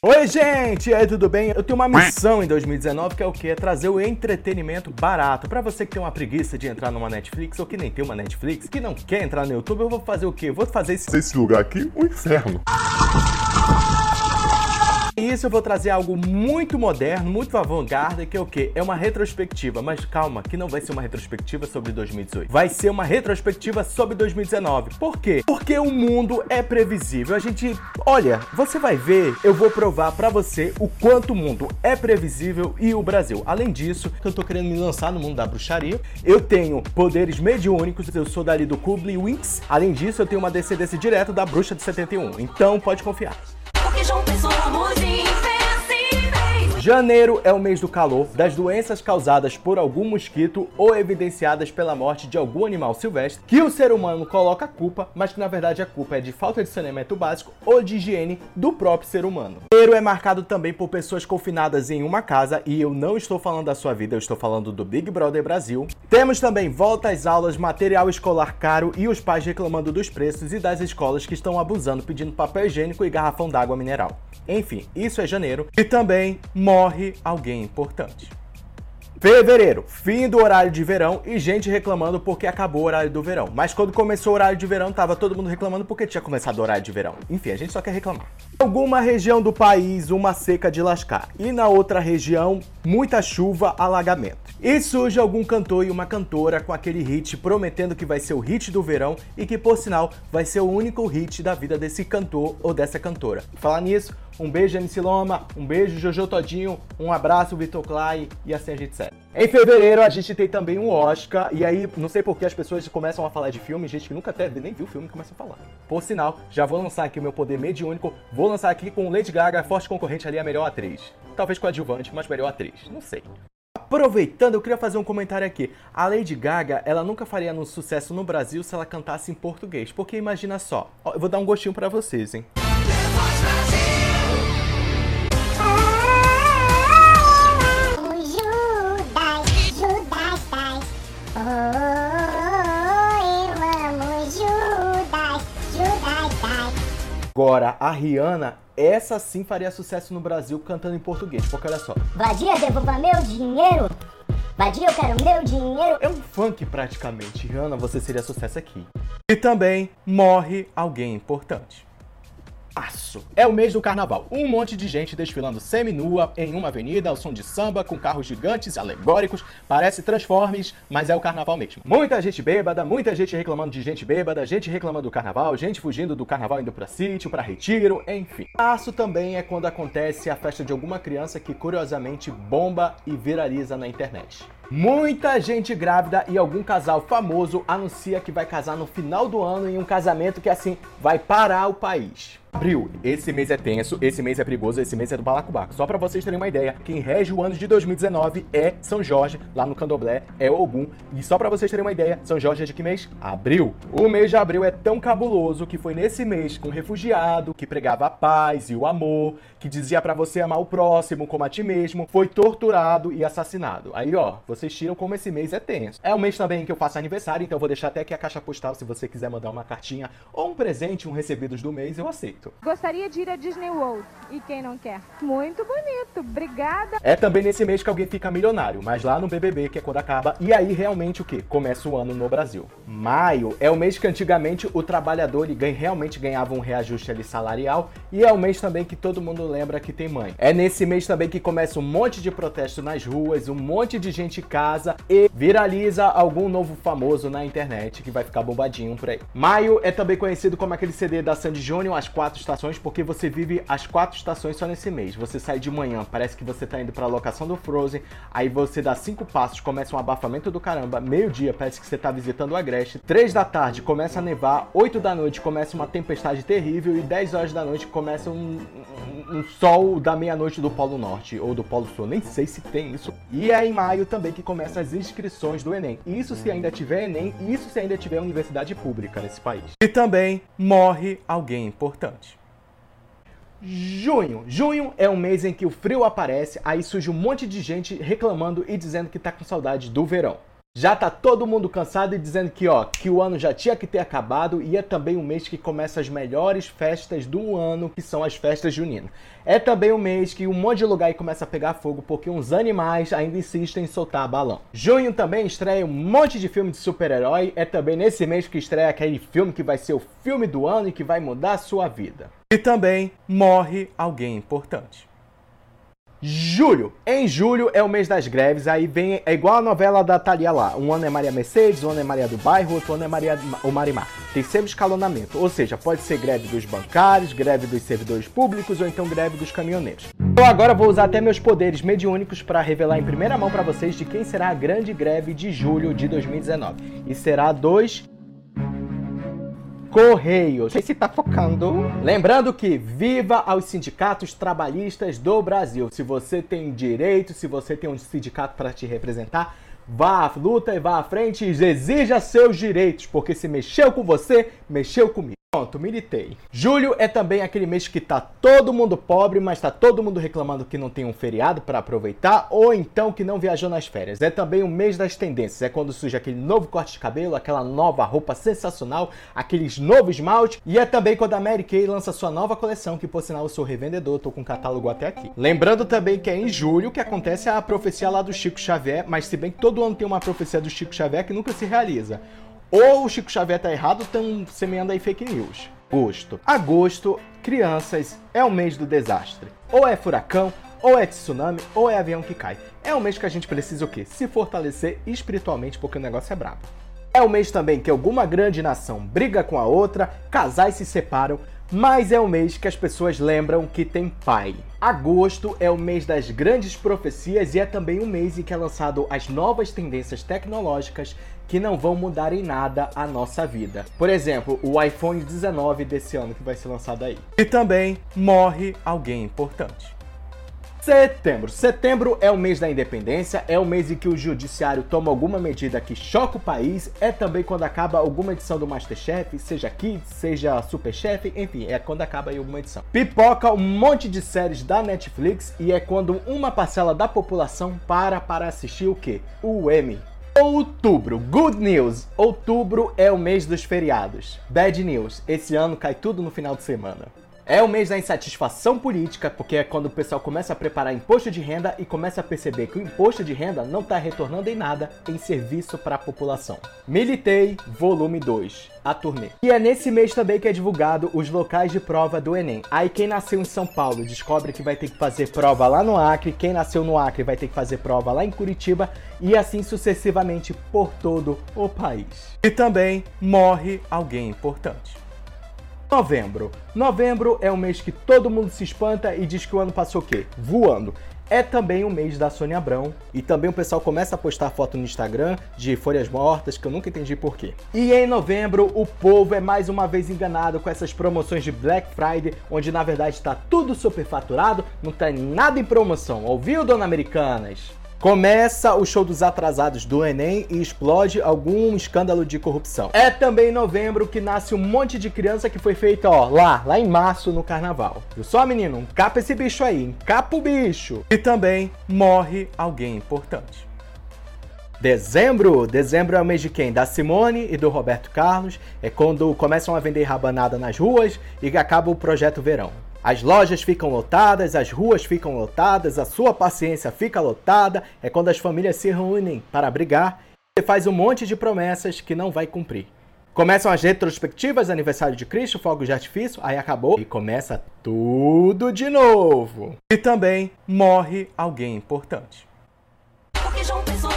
Oi, gente! E aí, tudo bem? Eu tenho uma missão em 2019 que é o quê? É trazer o entretenimento barato. Para você que tem uma preguiça de entrar numa Netflix ou que nem tem uma Netflix, que não quer entrar no YouTube, eu vou fazer o quê? vou fazer esse, esse lugar aqui um inferno. Isso eu vou trazer algo muito moderno, muito avant-garde, que é o quê? É uma retrospectiva, mas calma, que não vai ser uma retrospectiva sobre 2018. Vai ser uma retrospectiva sobre 2019. Por quê? Porque o mundo é previsível. A gente, olha, você vai ver, eu vou provar para você o quanto o mundo é previsível e o Brasil. Além disso, eu tô querendo me lançar no mundo da bruxaria. Eu tenho poderes mediúnicos, eu sou dali do Kublai Winks. Além disso, eu tenho uma descendência direta da bruxa de 71. Então, pode confiar. Porque João Pessoa Janeiro é o mês do calor, das doenças causadas por algum mosquito ou evidenciadas pela morte de algum animal silvestre, que o ser humano coloca a culpa, mas que na verdade a culpa é de falta de saneamento básico ou de higiene do próprio ser humano. Janeiro é marcado também por pessoas confinadas em uma casa, e eu não estou falando da sua vida, eu estou falando do Big Brother Brasil. Temos também volta às aulas, material escolar caro e os pais reclamando dos preços e das escolas que estão abusando pedindo papel higiênico e garrafão d'água mineral. Enfim, isso é janeiro. E também morre alguém importante. Fevereiro, fim do horário de verão e gente reclamando porque acabou o horário do verão. Mas quando começou o horário de verão, tava todo mundo reclamando porque tinha começado o horário de verão. Enfim, a gente só quer reclamar. Alguma região do país, uma seca de lascar. E na outra região, muita chuva, alagamento. E surge algum cantor e uma cantora com aquele hit prometendo que vai ser o hit do verão e que, por sinal, vai ser o único hit da vida desse cantor ou dessa cantora. Falar nisso, um beijo MC Loma, um beijo Jojo Todinho, um abraço Vitor Clay e assim a gente segue. Em fevereiro a gente tem também um Oscar, e aí não sei por que as pessoas começam a falar de filme, gente que nunca até nem viu o filme começa a falar. Por sinal, já vou lançar aqui o meu poder mediúnico, vou lançar aqui com Lady Gaga, forte concorrente ali, a melhor atriz. Talvez com adjuvante, mas melhor atriz, não sei. Aproveitando, eu queria fazer um comentário aqui. A Lady Gaga, ela nunca faria um sucesso no Brasil se ela cantasse em português. Porque imagina só, eu vou dar um gostinho para vocês, hein? Agora, a Rihanna, essa sim faria sucesso no Brasil cantando em português, porque olha só. Vadia, devolva meu dinheiro! Vadia, eu quero meu dinheiro! É um funk praticamente. Rihanna, você seria sucesso aqui. E também morre alguém importante março. É o mês do carnaval. Um monte de gente desfilando semi-nua em uma avenida ao som de samba, com carros gigantes alegóricos. Parece Transformers, mas é o carnaval mesmo. Muita gente bêbada, muita gente reclamando de gente bêbada, gente reclamando do carnaval, gente fugindo do carnaval indo pra sítio, pra retiro, enfim. Março também é quando acontece a festa de alguma criança que curiosamente bomba e viraliza na internet. Muita gente grávida e algum casal famoso anuncia que vai casar no final do ano em um casamento que assim vai parar o país. Abril, esse mês é tenso, esse mês é perigoso, esse mês é do balacobaco. Só para vocês terem uma ideia, quem rege o ano de 2019 é São Jorge, lá no Candomblé, é Ogum. E só para vocês terem uma ideia, São Jorge é de que mês? Abril. O mês de abril é tão cabuloso que foi nesse mês que um refugiado que pregava a paz e o amor, que dizia para você amar o próximo como a ti mesmo, foi torturado e assassinado. Aí, ó, vocês tiram como esse mês é tenso. É o mês também que eu faço aniversário, então eu vou deixar até aqui a caixa postal se você quiser mandar uma cartinha ou um presente, um recebidos do mês, eu aceito. Gostaria de ir a Disney World. E quem não quer? Muito bonito. Obrigada. É também nesse mês que alguém fica milionário, mas lá no BBB, que é quando acaba. E aí realmente o que? Começa o ano no Brasil. Maio é o mês que antigamente o trabalhador ganha, realmente ganhava um reajuste ali salarial. E é o mês também que todo mundo lembra que tem mãe. É nesse mês também que começa um monte de protesto nas ruas, um monte de gente casa e viraliza algum novo famoso na internet que vai ficar bombadinho por aí. Maio é também conhecido como aquele CD da Sandy Júnior, As Quatro estações porque você vive as quatro estações só nesse mês. Você sai de manhã, parece que você tá indo pra locação do Frozen, aí você dá cinco passos, começa um abafamento do caramba, meio-dia parece que você tá visitando o Agreste, três da tarde começa a nevar, oito da noite começa uma tempestade terrível e dez horas da noite começa um, um, um sol da meia-noite do Polo Norte ou do Polo Sul, nem sei se tem isso. E é em maio também que começam as inscrições do Enem. Isso se ainda tiver Enem, isso se ainda tiver universidade pública nesse país. E também morre alguém importante. Junho. Junho é um mês em que o frio aparece, aí surge um monte de gente reclamando e dizendo que tá com saudade do verão. Já tá todo mundo cansado e dizendo que, ó, que o ano já tinha que ter acabado e é também o mês que começa as melhores festas do ano, que são as festas juninas. É também o mês que um monte de lugar começa a pegar fogo porque uns animais ainda insistem em soltar balão. Junho também estreia um monte de filme de super-herói. É também nesse mês que estreia aquele filme que vai ser o filme do ano e que vai mudar a sua vida. E também morre alguém importante. Julho. Em julho é o mês das greves, aí vem, é igual a novela da Thalia lá. Um ano é Maria Mercedes, um ano é Maria do Bairro, outro ano é Maria o Marimar. Tem sempre escalonamento, ou seja, pode ser greve dos bancários, greve dos servidores públicos ou então greve dos caminhoneiros. Eu agora vou usar até meus poderes mediúnicos para revelar em primeira mão para vocês de quem será a grande greve de julho de 2019. E será dos Correios. Você tá focando. Lembrando que viva aos sindicatos trabalhistas do Brasil. Se você tem direito, se você tem um sindicato para te representar, vá à luta e vá à frente e exija seus direitos, porque se mexeu com você, mexeu comigo. Pronto, militei. Julho é também aquele mês que tá todo mundo pobre, mas tá todo mundo reclamando que não tem um feriado para aproveitar ou então que não viajou nas férias. É também o mês das tendências, é quando surge aquele novo corte de cabelo, aquela nova roupa sensacional, aqueles novos esmalte e é também quando a Mary Kay lança sua nova coleção, que por sinal eu sou revendedor, tô com o catálogo até aqui. Lembrando também que é em julho que acontece a profecia lá do Chico Xavier, mas se bem que todo ano tem uma profecia do Chico Xavier que nunca se realiza. Ou o Chico Xavier tá errado, estão semeando aí fake news. Agosto. Agosto, crianças, é o mês do desastre. Ou é furacão, ou é tsunami, ou é avião que cai. É o mês que a gente precisa o quê? Se fortalecer espiritualmente, porque o negócio é brabo. É o mês também que alguma grande nação briga com a outra, casais se separam, mas é o mês que as pessoas lembram que tem pai. Agosto é o mês das grandes profecias e é também o mês em que é lançado as novas tendências tecnológicas que não vão mudar em nada a nossa vida. Por exemplo, o iPhone 19 desse ano que vai ser lançado aí. E também morre alguém importante. Setembro. Setembro é o mês da independência, é o mês em que o judiciário toma alguma medida que choca o país, é também quando acaba alguma edição do Masterchef, seja Kids, seja Superchef, enfim, é quando acaba aí alguma edição. Pipoca um monte de séries da Netflix e é quando uma parcela da população para para assistir o quê? O Emmy. Outubro, good news. Outubro é o mês dos feriados. Bad news, esse ano cai tudo no final de semana. É o mês da insatisfação política, porque é quando o pessoal começa a preparar imposto de renda e começa a perceber que o imposto de renda não está retornando em nada em serviço para a população. Militei, volume 2, a turnê. E é nesse mês também que é divulgado os locais de prova do Enem. Aí quem nasceu em São Paulo descobre que vai ter que fazer prova lá no Acre, quem nasceu no Acre vai ter que fazer prova lá em Curitiba e assim sucessivamente por todo o país. E também morre alguém importante. Novembro. Novembro é o mês que todo mundo se espanta e diz que o ano passou o quê? Voando. É também o mês da Sônia Abrão e também o pessoal começa a postar foto no Instagram de folhas mortas que eu nunca entendi porquê. E em novembro o povo é mais uma vez enganado com essas promoções de Black Friday, onde na verdade está tudo superfaturado, não tem nada em promoção. Ouviu, dona Americanas? Começa o show dos atrasados do Enem e explode algum escândalo de corrupção. É também em novembro que nasce um monte de criança que foi feita, ó, lá, lá em março no carnaval. Viu só, menino? Encapa esse bicho aí, encapa o bicho. E também morre alguém importante. Dezembro, dezembro é o mês de quem? Da Simone e do Roberto Carlos. É quando começam a vender rabanada nas ruas e acaba o projeto verão. As lojas ficam lotadas, as ruas ficam lotadas, a sua paciência fica lotada. É quando as famílias se reúnem para brigar. Você faz um monte de promessas que não vai cumprir. Começam as retrospectivas, aniversário de Cristo, fogos de artifício, aí acabou e começa tudo de novo. E também morre alguém importante. Porque João Pessoa,